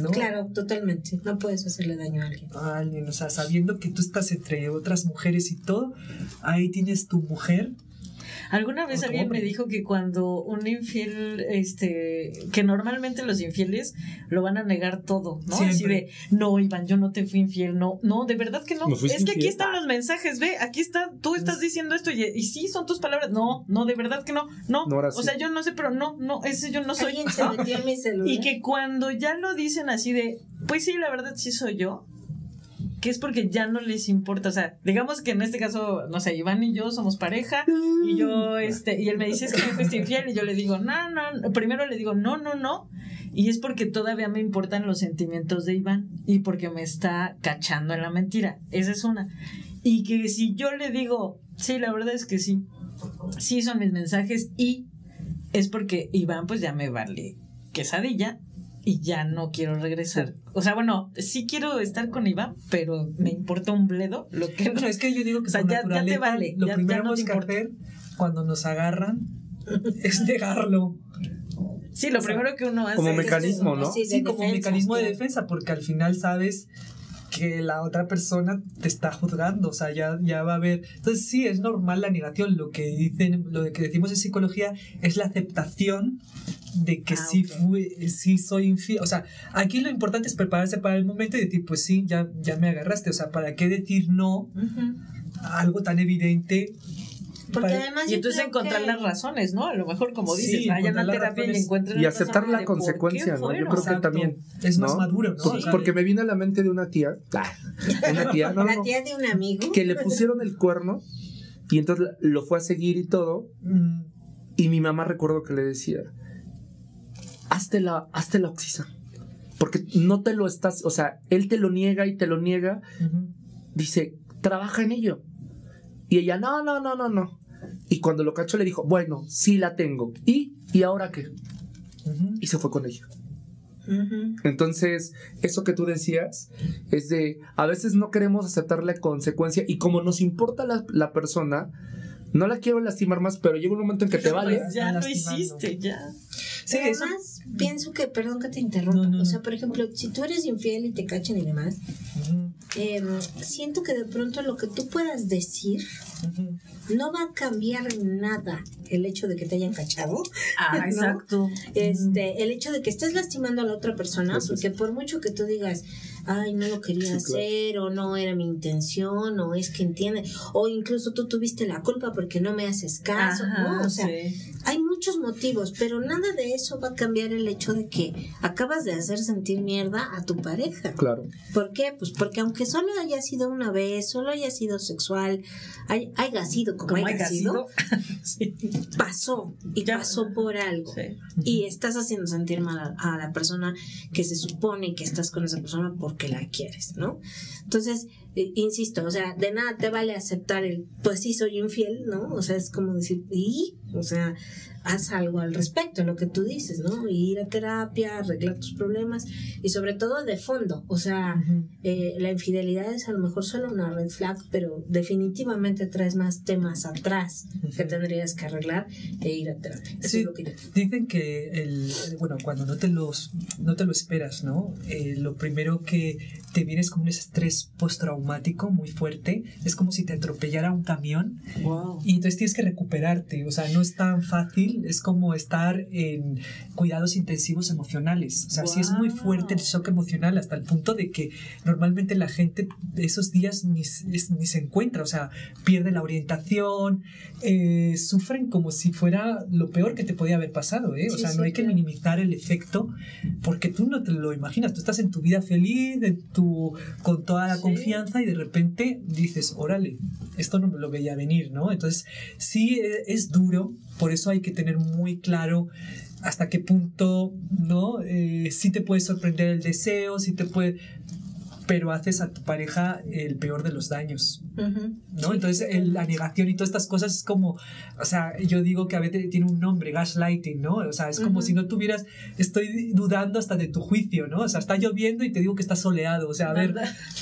¿No? Claro, totalmente. No puedes hacerle daño a alguien. A alguien, o sea, sabiendo que tú estás entre otras mujeres y todo, ahí tienes tu mujer. Alguna vez alguien me dijo que cuando un infiel, este, que normalmente los infieles lo van a negar todo, ¿no? Así de, no, Iván, yo no te fui infiel, no, no, de verdad que no. Es que aquí infiel. están los mensajes, ve, aquí está, tú estás diciendo esto y, y sí, son tus palabras. No, no, de verdad que no, no. No, ahora o sea, yo no sé, pero no, no, ese yo no soy. Alguien se metió en mi celular. Y que cuando ya lo dicen así de, pues sí, la verdad sí soy yo, que es porque ya no les importa, o sea, digamos que en este caso, no sé, Iván y yo somos pareja y yo, este, y él me dice, es que me fuiste infiel y yo le digo, no, no, no. primero le digo, no, no, no, y es porque todavía me importan los sentimientos de Iván y porque me está cachando en la mentira, esa es una. Y que si yo le digo, sí, la verdad es que sí, sí son mis mensajes y es porque Iván pues ya me vale quesadilla y ya no quiero regresar. O sea, bueno, sí quiero estar con Iván, pero me importa un bledo lo que Bueno, es que yo digo que O sea, por ya- ya te vale, lo ya- primero no que importa. hacer cuando nos agarran es negarlo. Sí, lo O sea, primero que uno hace como es- mecanismo, ¿no? Sí, de Sí, como defensa, mecanismo de defensa, porque al final sabes que la otra persona te está juzgando, o sea, ya, ya va a haber. Entonces, sí, es normal la negación. Lo que dicen, lo que decimos en psicología es la aceptación de que Ah, sí, fui, sí soy infiel. O sea, aquí lo importante es prepararse para el momento y decir, pues sí, ya, ya me agarraste. O sea, ¿para qué decir no a algo tan evidente? Porque además Y entonces encontrar que- las razones, ¿no? A lo mejor, como Sí, dices, vayan a encontrar las terapia y encuentren Y las aceptar razones la consecuencia, ¿no? Yo creo que también. Es más ¿no? maduro, ¿no? Porque me viene a la mente de una tía, ah, una tía, no, no, La tía de un amigo. que le pusieron el cuerno y entonces lo fue a seguir y todo. mm, Y mi mamá recuerdo que le decía, hazte la, hazte la oxisa. Porque no te lo estás, o sea, él te lo niega y te lo niega. Dice, trabaja en ello. Y ella, no, no, no, no, no. Y cuando lo cachó le dijo, bueno, sí la tengo. ¿Y? ¿Y ahora qué? Y se fue con ella. Entonces, eso que tú decías es de, a veces no queremos aceptar la consecuencia y como nos importa la, la persona, no la quiero lastimar más, pero llega un momento en que te vale. Ya lo hiciste, ya. Sí, eso. Pienso que, perdón que te interrumpa, No, no, o sea, por ejemplo, si tú eres infiel y te cachan y demás, Ujú, eh, siento que de pronto lo que tú puedas decir no va a cambiar nada el hecho de que te hayan cachado. Ah, ¿no? exacto. Este, el hecho de que estés lastimando a la otra persona, sí. porque por mucho que tú digas, ay, no lo quería Sí, claro. hacer, o no era mi intención, o es que entiende, o incluso tú tuviste la culpa porque no me haces caso, Ajá, ¿no? O sea, hay muchos motivos, pero nada de eso va a cambiar el hecho de que acabas de hacer sentir mierda a tu pareja. Claro. ¿Por qué? Pues porque aunque solo haya sido una vez, solo haya sido sexual, hay- haya sido como, Como haya haya sido, pasó y Ya. pasó por algo. Sí. Y estás haciendo sentir mal a, a la persona que se supone que estás con esa persona porque la quieres, ¿no? Entonces, eh, insisto, o sea, de nada te vale aceptar el, pues sí soy infiel, ¿no? O sea, es como decir, ¿y? O sea, haz algo al respecto, lo que tú dices, ¿no? Ir a terapia, arreglar tus problemas y sobre todo de fondo, o sea, eh, la infidelidad es a lo mejor solo una red flag, pero definitivamente traes más temas atrás que tendrías que arreglar e ir a terapia. Eso Sí, es lo que yo dicen que el, bueno, cuando no te los no te lo esperas, ¿no? Eh, lo primero que te viene es como un estrés postraumático muy fuerte, es como si te atropellara un camión Wow. y entonces tienes que recuperarte, o sea, no es tan fácil, es como estar en cuidados intensivos emocionales, o sea, sí es muy fuerte el shock emocional hasta el punto de que normalmente la gente esos días ni, ni se encuentra, o sea, pierde la orientación, eh, sufren como si fuera lo peor que te podía haber pasado, ¿eh? O Sí, sea, sí, no hay que minimizar el efecto porque tú no te lo imaginas, tú estás en tu vida feliz, en tu, con toda la Sí. confianza y de repente dices, órale, esto no me lo veía venir, ¿no? Entonces, sí eh, es duro, por eso hay que tener muy claro hasta qué punto, ¿no? Eh, sí te puede sorprender el deseo, sí te puede... Pero haces a tu pareja el peor de los daños, ¿no? Entonces, el- la negación y todas estas cosas es como, o sea, yo digo que a veces tiene un nombre, gaslighting, ¿no? O sea, es como Ujú. si no tuvieras, estoy dudando hasta de tu juicio, ¿no? O sea, está lloviendo y te digo que está soleado, o sea, a ver,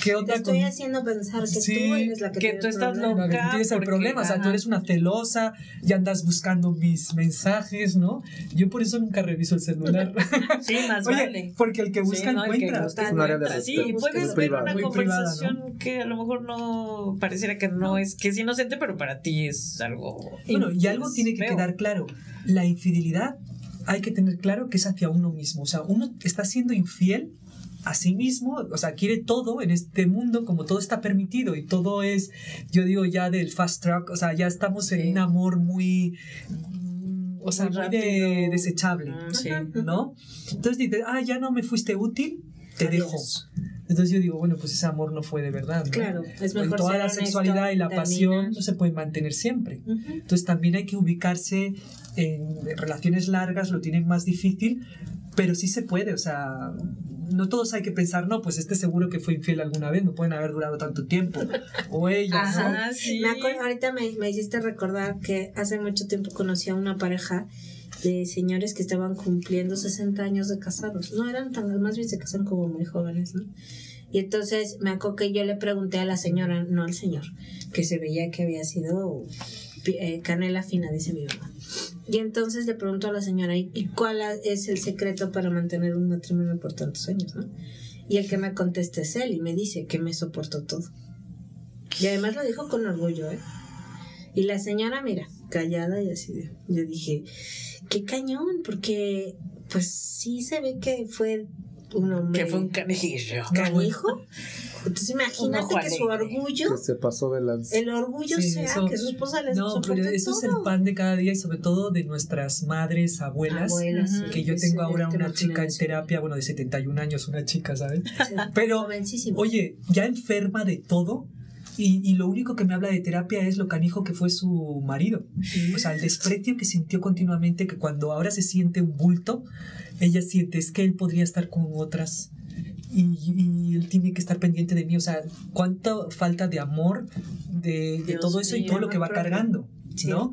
¿qué Te onda estoy con...? haciendo pensar que Sí, tú eres la que, que tú estás problema. Loca, tienes el porque- problema, o sea, tú eres una celosa y andas buscando mis mensajes, ¿no? Yo por eso nunca reviso el celular. Sí, más Oye, vale. porque el que busca Sí, no, el que encuentra. busca Es un área de encuentra. Sí, puedes es ver una Muy privada, conversación que a lo mejor no pareciera que no es que es inocente, pero para ti es algo. Bueno, y algo es tiene que feo. quedar claro. La infidelidad hay que tener claro que es hacia uno mismo. O sea, uno está siendo infiel a sí mismo, o sea, quiere todo en este mundo, como todo está permitido y todo es, yo digo ya del fast track, o sea, ya estamos en Sí. un amor muy, mm, o sea, Muy muy, de- desechable, sí. ¿no? Entonces dices, ah, ya no me fuiste útil, te Adiós. dejo. Entonces yo digo, bueno, pues ese amor no fue de verdad. ¿no? Claro, es mejor toda ser la sexualidad y la pasión no se puede mantener siempre. Ujú. Entonces también hay que ubicarse en relaciones largas, lo tienen más difícil, pero sí se puede, o sea, no todos hay que pensar, no, pues este seguro que fue infiel alguna vez, no pueden haber durado tanto tiempo, o ella, ¿no? Ajá, sí. Me acuerdo, ahorita me, me hiciste recordar que hace mucho tiempo conocí a una pareja de señores que estaban cumpliendo 60 años de casados. No eran tan, más bien se casaron como muy jóvenes, ¿no? Y entonces me acuerdo que yo le pregunté a la señora, no al señor, que se veía que había sido eh, canela fina, dice mi mamá. Y entonces le pregunto a la señora, ¿y cuál es el secreto para mantener un matrimonio por tantos años, no? Y el que me contesta es él y me dice que me soportó todo. Y además lo dijo con orgullo, ¿eh? Y la señora, mira, callada y así. Yo dije, qué cañón, porque pues sí se ve que fue un hombre Que fue un canijillo. canijo. Entonces imagínate que su orgullo, Que se pasó de lanza. el orgullo Sí, sea eso- que su esposa les No, pero eso es el pan de cada día y sobre todo de nuestras madres, abuelas. Abuelas, sí, Que yo tengo ahora una chica en terapia, bueno, de 71 años, una chica, ¿sabes? Sí, Pero. Oye, ya enferma de todo y, y lo único que me habla de terapia es lo canijo que fue su marido. O sea, el desprecio que sintió continuamente, que cuando ahora se siente un bulto, ella siente es que él podría estar con otras. Y, y él tiene que estar pendiente de mí. O sea, cuánta falta de amor, de, de todo eso y todo lo que va propio. cargando, ¿no?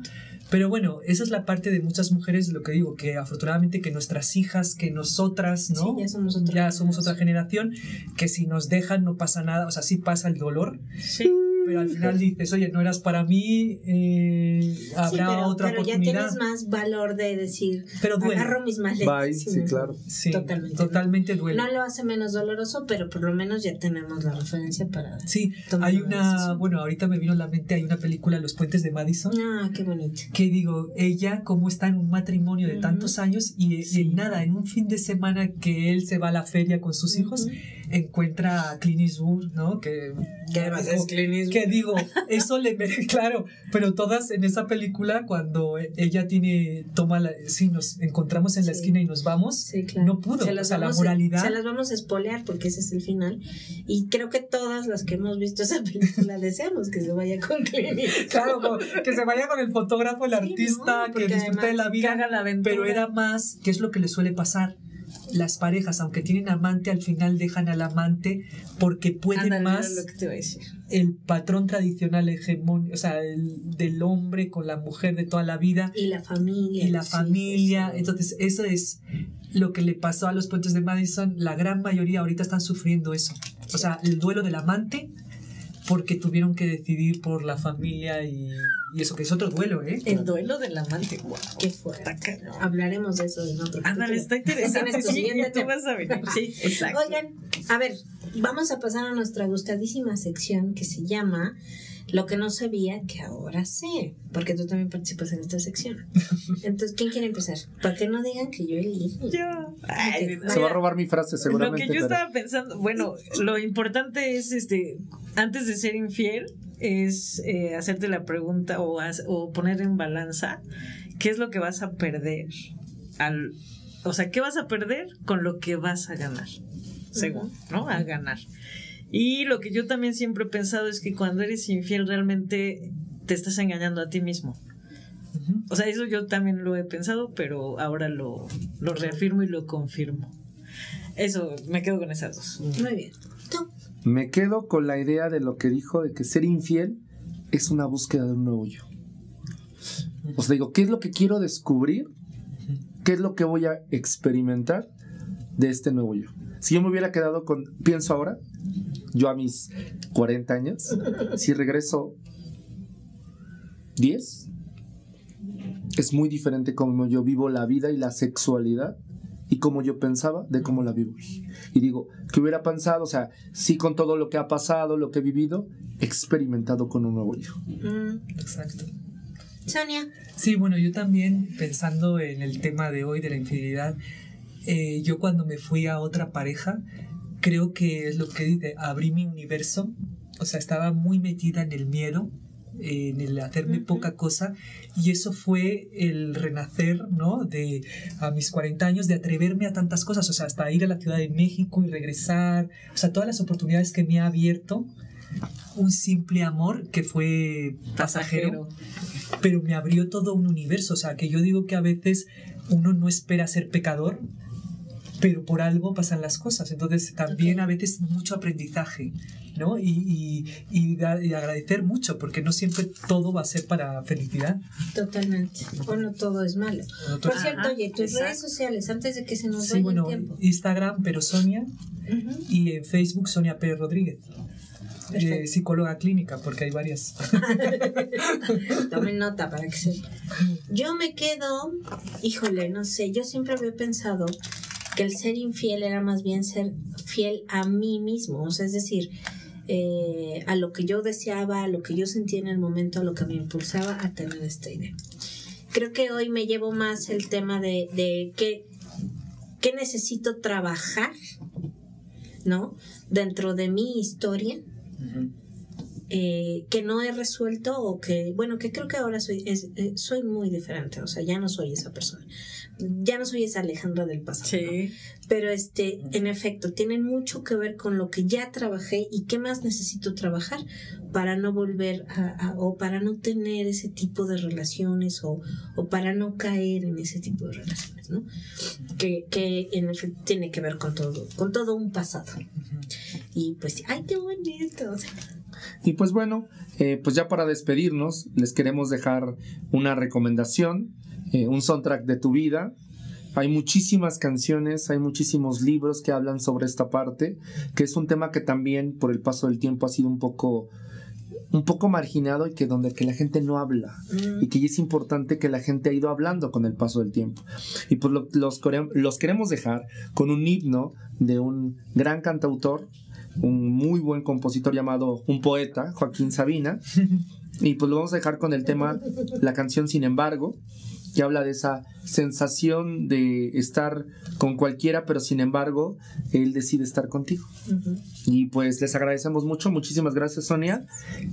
Pero bueno, esa es la parte de muchas mujeres, lo que digo, que afortunadamente que nuestras hijas, que nosotras, ¿no? Sí, ya somos otra Ya somos otra generación. generación, que si nos dejan no pasa nada, o sea, sí pasa el dolor, Sí. Pero al final dices, oye, no eras para mí, eh, habrá Sí, pero, otra pero ya oportunidad. tienes más valor de decir, Pero duele. agarro mis maletas. Bye, sí, claro. Sí, Totalmente. totalmente, duele. No lo hace menos doloroso, pero por lo menos ya tenemos la referencia para... Sí, tomar hay una decisión. bueno, ahorita me vino a la mente, hay una película, Los Puentes de Madison, Ah, qué bonito. que digo, ella como está en un matrimonio de tantos años y, y en nada, en un fin de semana que él se va a la feria con sus hijos. Encuentra a Clint Eastwood, ¿no? Que, Que además digo, es Clint Eastwood. que digo, eso le claro, pero todas en esa película cuando ella tiene, toma la, sí, nos encontramos en la Sí. esquina y nos vamos, Sí, claro. no pudo, Se o las sea, la vamos a- moralidad. se las vamos a espolear porque ese es el final. Y creo que todas las que hemos visto esa película deseamos que se vaya con Clint Eastwood. Claro, como que se vaya con el fotógrafo, el Sí, artista, ¿no? que disfrute de la vida. la aventura. pero era más, ¿qué es lo que le suele pasar? Las parejas, aunque tienen amante, al final dejan al amante porque pueden más lo que te iba a decir. el patrón tradicional hegemónico, o sea, el, del hombre con la mujer de toda la vida Y la familia. y la familia. sí. Entonces, eso es lo que le pasó a los puentes de Madison. La gran mayoría ahorita están sufriendo eso. O sea, el duelo del amante porque tuvieron que decidir por la familia y, y eso, que es otro duelo, ¿eh? El duelo del amante. Wow. Qué fuerte. Hablaremos de eso en otro Ándale, está interesante. Tu Sí, tú vas a venir. Sí, exacto. Oigan, a ver, vamos a pasar a nuestra gustadísima sección que se llama Lo que no sabía que ahora sé, porque tú también participas en esta sección. Entonces, ¿quién quiere empezar? Para que no digan que yo elegí. Yo. Ay, Se va a robar mi frase Lo seguramente. que yo pero- estaba pensando, bueno, lo importante es, este, antes de ser infiel, es eh, hacerte la pregunta o, o poner en balanza qué es lo que vas a perder al, o sea, qué vas a perder con lo que vas a ganar, según, ¿no? A ganar. Y lo que yo también siempre he pensado es que cuando eres infiel realmente te estás engañando a ti mismo. O sea, eso yo también lo he pensado, pero ahora lo, lo reafirmo y lo confirmo. Eso, me quedo con esas dos. Muy bien. Tú. Me quedo con la idea de lo que dijo de que ser infiel es una búsqueda de un nuevo yo. O sea, digo, ¿qué es lo que quiero descubrir? ¿Qué es lo que voy a experimentar de este nuevo yo? Si yo me hubiera quedado con, pienso ahora, yo a mis 40 años, si regreso 10, es muy diferente como yo vivo la vida y la sexualidad y como yo pensaba de cómo la vivo hoy. Y digo, ¿qué hubiera pensado? O sea, sí con todo lo que ha pasado, lo que he vivido, experimentado con un nuevo yo. Mm, Exacto. Sonia. Sí, bueno, yo también pensando en el tema de hoy de la infidelidad, eh, yo cuando me fui a otra pareja, creo que es lo que dice, abrí mi universo, o sea, estaba muy metida en el miedo, en el hacerme poca cosa, y eso fue el renacer, ¿no? De a mis 40 años, de atreverme a tantas cosas, o sea, hasta ir a la Ciudad de México y regresar, o sea, todas las oportunidades que me ha abierto un simple amor que fue pasajero. Pero me abrió todo un universo. O sea, que yo digo que a veces uno no espera ser pecador, pero por algo pasan las cosas. Entonces, también a veces mucho aprendizaje, ¿no? Y, y, y da- y agradecer mucho, porque no siempre todo va a ser para felicidad. Totalmente. O no todo es malo. No todo- Por cierto, Ajá, oye, tus exacto. redes sociales, antes de que se nos Sí, vaya bueno, el tiempo. Instagram, pero Sonia, y en Facebook Sonia Pérez Rodríguez. eh, psicóloga clínica, porque hay varias. Tomen nota para que sepa. Yo me quedo, híjole, no sé, yo siempre había pensado que el ser infiel era más bien ser fiel a mí mismo, o sea, es decir, eh, a lo que yo deseaba, a lo que yo sentía en el momento, a lo que me impulsaba a tener esta idea. Creo que hoy me llevo más el tema de, de qué, qué necesito trabajar, ¿no? Dentro de mi historia eh, que no he resuelto o que, bueno, que creo que ahora soy, es- eh, soy muy diferente, o sea, ya no soy esa persona, ya no soy esa Alejandra del pasado. Sí. Pero este, en efecto, tiene mucho que ver con lo que ya trabajé y qué más necesito trabajar para no volver a, a- o para no tener ese tipo de relaciones o, o para no caer en ese tipo de relaciones, ¿no? Que, que en efecto tiene que ver con todo, con todo un pasado. Y pues, ay, qué bonito. Y pues bueno, eh, pues ya para despedirnos, les queremos dejar una recomendación, eh, un soundtrack de tu vida. Hay muchísimas canciones, hay muchísimos libros que hablan sobre esta parte, que es un tema que también por el paso del tiempo ha sido un poco un poco marginado y que donde que la gente no habla Mm. y que es importante que la gente ha ido hablando con el paso del tiempo y pues lo- los, los queremos dejar con un himno de un gran cantautor un muy buen compositor llamado un poeta Joaquín Sabina y pues lo vamos a dejar con el tema la canción Sin embargo que habla de esa sensación de estar con cualquiera pero sin embargo él decide estar contigo y pues les agradecemos mucho, muchísimas gracias Sonia,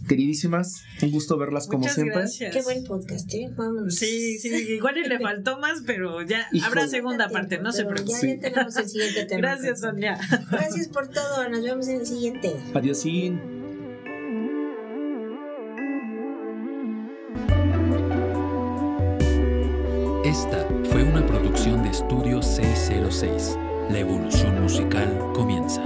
queridísimas, un gusto verlas como Muchas siempre. gracias. Qué buen podcast, ¿eh? Vámonos. Sí, sí, igual le faltó más, pero ya Híjole. habrá segunda parte, no se preocupen. Ya, Sí. ya tenemos el siguiente tema. Gracias, Sonia. Gracias por todo. Nos vemos en el siguiente. Adiós. Esta fue una producción de Estudio 606. La evolución musical comienza.